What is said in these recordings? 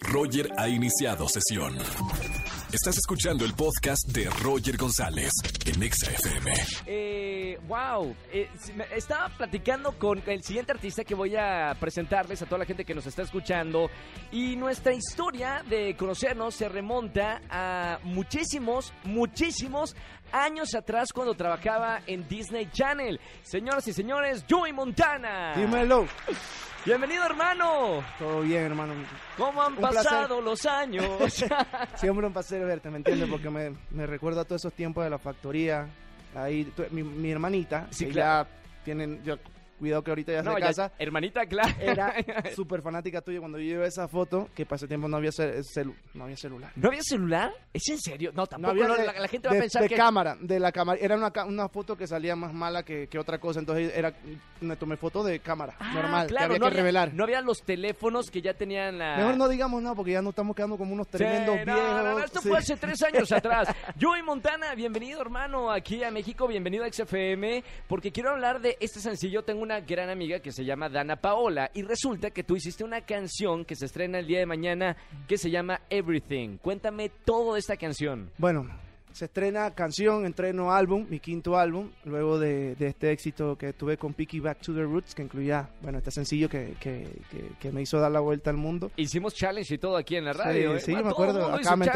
Roger ha iniciado sesión. Estás escuchando el podcast de Roger González en Exa FM. Eh, wow, eh, estaba platicando con el siguiente artista que voy a presentarles a toda la gente que nos está escuchando y nuestra historia de conocernos se remonta a muchísimos, muchísimos años atrás cuando trabajaba en Disney Channel. Señoras y señores, Joey Montana. Dímelo. Bienvenido, hermano. Todo bien, hermano. ¿Cómo han Un placer. pasado los años? Siempre un placer verte, ¿me entiendes? Porque me, me recuerda a todos esos tiempos de la factoría. Ahí, tu- mi, mi hermanita, Sí, que claro. ya tienen, yo, cuidado que ahorita ya no, se ya- casa. hermanita, claro. Era súper fanática tuya cuando yo llevé esa foto, que para ese tiempo no había, cel- celu- no había celular. ¿No había celular? ¿Es en serio? No, No tampoco. había no, de, la, la gente va a pensar de que... cámara, de la cámara. Era una, una foto que salía más mala que, que otra cosa. Entonces era, me tomé foto de cámara, Ah, normal, claro, que había no que revelar. No había los teléfonos que ya tenían la... Mejor no digamos nada porque ya nos estamos quedando como unos Sí, tremendos no, viejos. no, no, esto Sí. fue hace tres años atrás. Joey Montana, bienvenido hermano aquí a México, bienvenido a XFM, porque quiero hablar de este sencillo. Tengo una gran amiga que se llama Dana Paola y resulta que tú hiciste una canción que se estrena el día de mañana que se llama Everything. Cuéntame todo de esta canción. Bueno, se estrena canción, entreno álbum, mi quinto álbum, luego de, de este éxito que tuve con Picky Back to the Roots, que incluía, bueno, este sencillo que, que, que- que me hizo dar la vuelta al mundo. Hicimos challenge y todo aquí en la radio. ¿eh? sí, Bueno, me acuerdo. Acá me,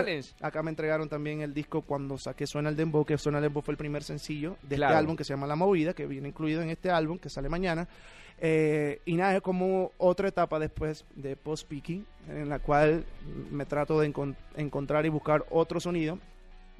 acá entregaron también el disco cuando saqué Suena el Dembow, que Suena el Dembow fue el primer sencillo de Claro. este álbum que se llama La Movida, que viene incluido en este álbum que sale mañana. Eh, y nada, es como otra etapa después de Post Picky, en la cual me trato de encon- encontrar y buscar otro sonido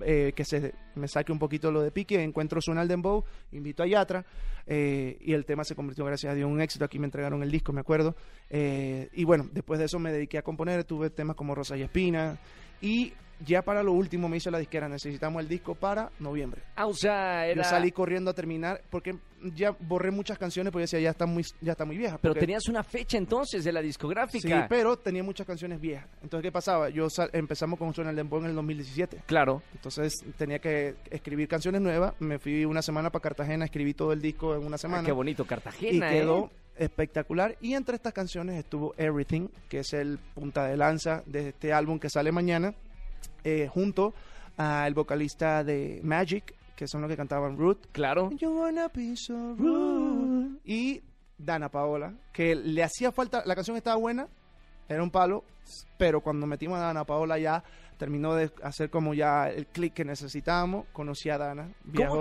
eh, que se me saque un poquito lo de Pique, encuentro Suena el Dembow, invito a Yatra eh, y el tema se convirtió gracias a Dios en un éxito, aquí me entregaron el disco, me acuerdo. Eh, y bueno, después de eso me dediqué a componer, tuve temas como Rosa y Espina y ya para lo último me hizo la disquera, necesitamos el disco para noviembre. Ah, o sea, era... Yo salí corriendo a terminar porque ya borré muchas canciones porque decía ya está muy ya está muy vieja. Pero porque- tenías una fecha entonces de la Sí, discográfica. pero tenía muchas canciones viejas. Entonces, ¿qué pasaba? Yo sal- empezamos con Suena el Dembow en el 2017. Claro. Entonces tenía que escribir canciones nuevas. Me fui una semana para Cartagena, escribí todo el disco en una Ah, semana. qué bonito, y Cartagena, quedó ¿eh? espectacular. Y entre estas canciones estuvo Everything, que es el punta de lanza de este álbum que sale mañana, eh, junto al vocalista de Magic, que son los que cantaban Root. Claro. You wanna be so rude. Y Dana Paola, que le hacía falta, la canción estaba buena, era un palo, pero cuando metimos a Dana Paola ya terminó de hacer como ya el click que necesitábamos, conocí a Dana.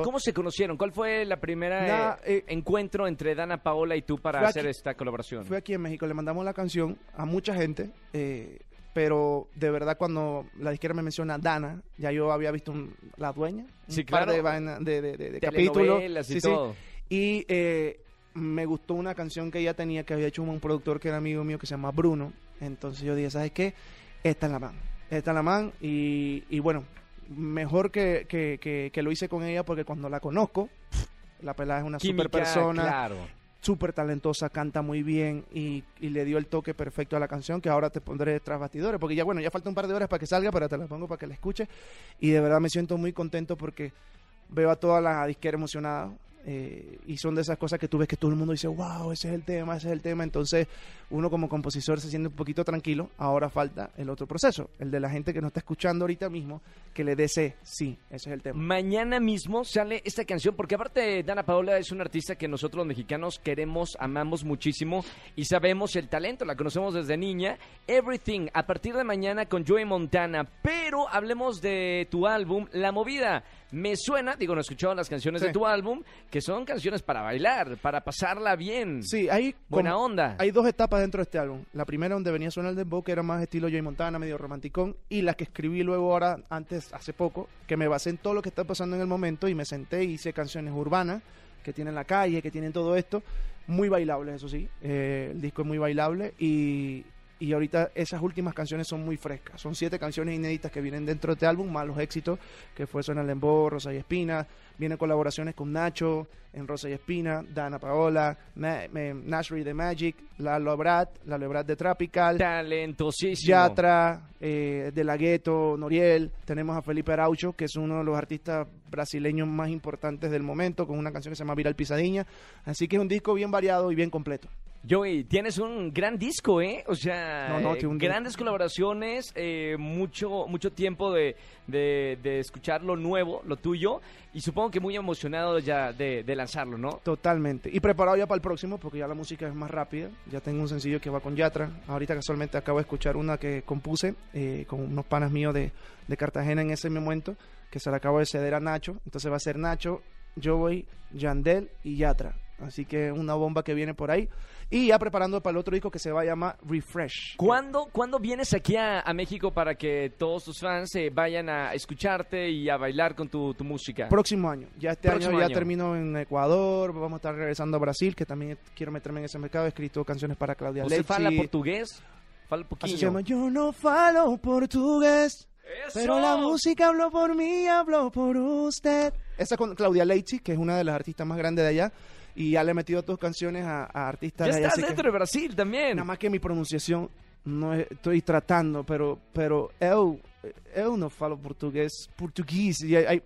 ¿Cómo, se conocieron? ¿Cuál fue la primera eh, eh, encuentro entre Dana Paola y tú para hacer aquí- esta colaboración? Fue aquí en México, le mandamos la canción a mucha gente, eh, pero de verdad cuando la disquera me menciona Dana, ya yo había visto un- la dueña, un Sí, par claro. de, vaina- de, de, de- capítulos. Y sí. eh, me gustó una canción que ella tenía, que había hecho un productor que era amigo mío, que se llama Bruno. Entonces yo dije, ¿sabes qué? Esta es la man. Esta es la man. Y, y bueno, mejor que, que, que, que lo hice con ella porque cuando la conozco, la pelada es una Química, super persona, Claro. Súper talentosa, canta muy bien y, le dio el toque perfecto a la canción que ahora te pondré tras bastidores. Porque ya, bueno, ya falta un par de horas para que salga, pero te la pongo para que la escuches. Y de verdad me siento muy contento porque veo a toda la disquera emocionada. Eh, y son de esas cosas que tú ves que todo el mundo dice, wow, ese es el tema, ese es el tema. Entonces, uno como compositor se siente un poquito tranquilo. Ahora falta el otro proceso, el de la gente que nos está escuchando ahorita mismo, que le desee, sí, ese es el tema. Mañana mismo sale esta canción, porque aparte Dana Paola es una artista que nosotros los mexicanos queremos, amamos muchísimo y sabemos el talento, la conocemos desde niña. Everything, a partir de mañana con Joey Montana. Pero hablemos de tu álbum, La Movida. Me suena, digo, no he escuchado las canciones Sí. de tu álbum, que son canciones para bailar, para pasarla bien. Sí, hay Buena como- onda. Hay dos etapas dentro de este álbum. La primera donde venía Suena el Dembow, que era más estilo Joy Montana, medio romanticón, y la que escribí luego ahora, antes, hace poco, que me basé en todo lo que está pasando en el momento y me senté y hice canciones urbanas que tienen la calle, que tienen todo esto, muy bailables, eso sí. Eh, el disco es muy bailable y, y ahorita esas últimas canciones son muy frescas. Son siete canciones inéditas que vienen dentro de este álbum, más los éxitos, que fue Suena el Dembow, Rosa y Espina. Vienen colaboraciones con Nacho, en Rosa y Espina, Dana Paola, Nashri de Magic, Lalo Ebrard, Lalo Ebrard de Tropical, Talentosísimo. Yatra, eh, de la Gueto, Noriel. Tenemos a Felipe Araucho, que es uno de los artistas brasileños más importantes del momento, con una canción que se llama Viral Pisadinha. Así que es un disco bien variado y bien completo. Joey, tienes un gran disco, ¿eh? O sea, No, no, que un- grandes colaboraciones, eh, mucho mucho tiempo de, de, de escuchar lo nuevo, lo tuyo, y supongo que muy emocionado ya de, de lanzarlo, ¿no? Totalmente. Y preparado ya para el próximo, porque ya la música es más rápida. Ya tengo un sencillo que va con Yatra. Ahorita casualmente acabo de escuchar una que compuse eh, con unos panas míos de, de Cartagena en ese momento, que se la acabo de ceder a Nacho. Entonces va a ser Nacho, Joey, Yandel y Yatra. Así que una bomba que viene por ahí. Y ya preparando para el otro disco que se va a llamar Refresh. ¿Cuándo, ¿Cuándo vienes aquí a, a México para que todos tus fans eh, vayan a escucharte y a bailar con tu, tu música? Próximo año. Ya este Próximo año ya año. termino en Ecuador. Vamos a estar regresando a Brasil, que también quiero meterme en ese mercado. He escrito canciones para Claudia ¿Você Leite. fala portugués? Fala pouquinho. se llama Yo no falo portugués, Eso. pero la música habló por mí, habló por usted. Esa con Claudia Leite, que es una de las artistas más grandes de allá. Y ya le he metido dos canciones a, a artistas Ya de allá. estás así que dentro de Brasil también. Nada más que mi pronunciación no es- estoy tratando, pero pero eu, eu no falo portugués, portugués. Y hay- hay-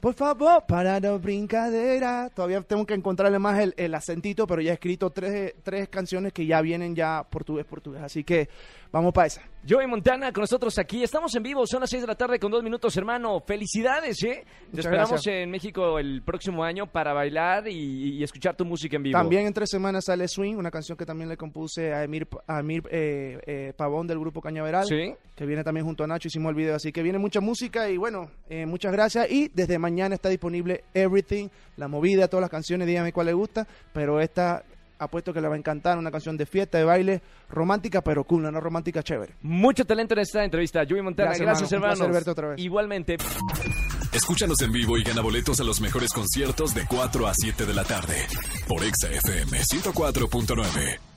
por favor, para la brincadera. Todavía tengo que encontrarle más el, el acentito, pero ya he escrito tres, tres canciones que ya vienen ya portugués, portugués. Así que vamos para esa. Joey Montana con nosotros aquí. Estamos en vivo, son las 6 de la tarde con dos minutos, hermano. Felicidades, ¿eh? Te esperamos gracias. en México el próximo año para bailar y, y escuchar tu música en vivo. También en tres semanas sale Swing, una canción que también le compuse a Emir, a Emir eh, eh, Pavón del grupo Cañaveral, Sí. que viene también junto a Nacho, hicimos el video, así que viene mucha música y bueno, eh, muchas gracias. Y desde mañana está disponible Everything, la movida, todas las canciones, dígame cuál le gusta, pero esta apuesto que le va a encantar, una canción de fiesta, de baile, romántica, pero cool, no romántica chévere. Mucho talento en esta entrevista. Joey Montana, Gracias, gracias, hermano. Hermanos. otra vez. Igualmente. Escúchanos en vivo y gana boletos a los mejores conciertos de 4 a 7 de la tarde por Exa FM 104.9.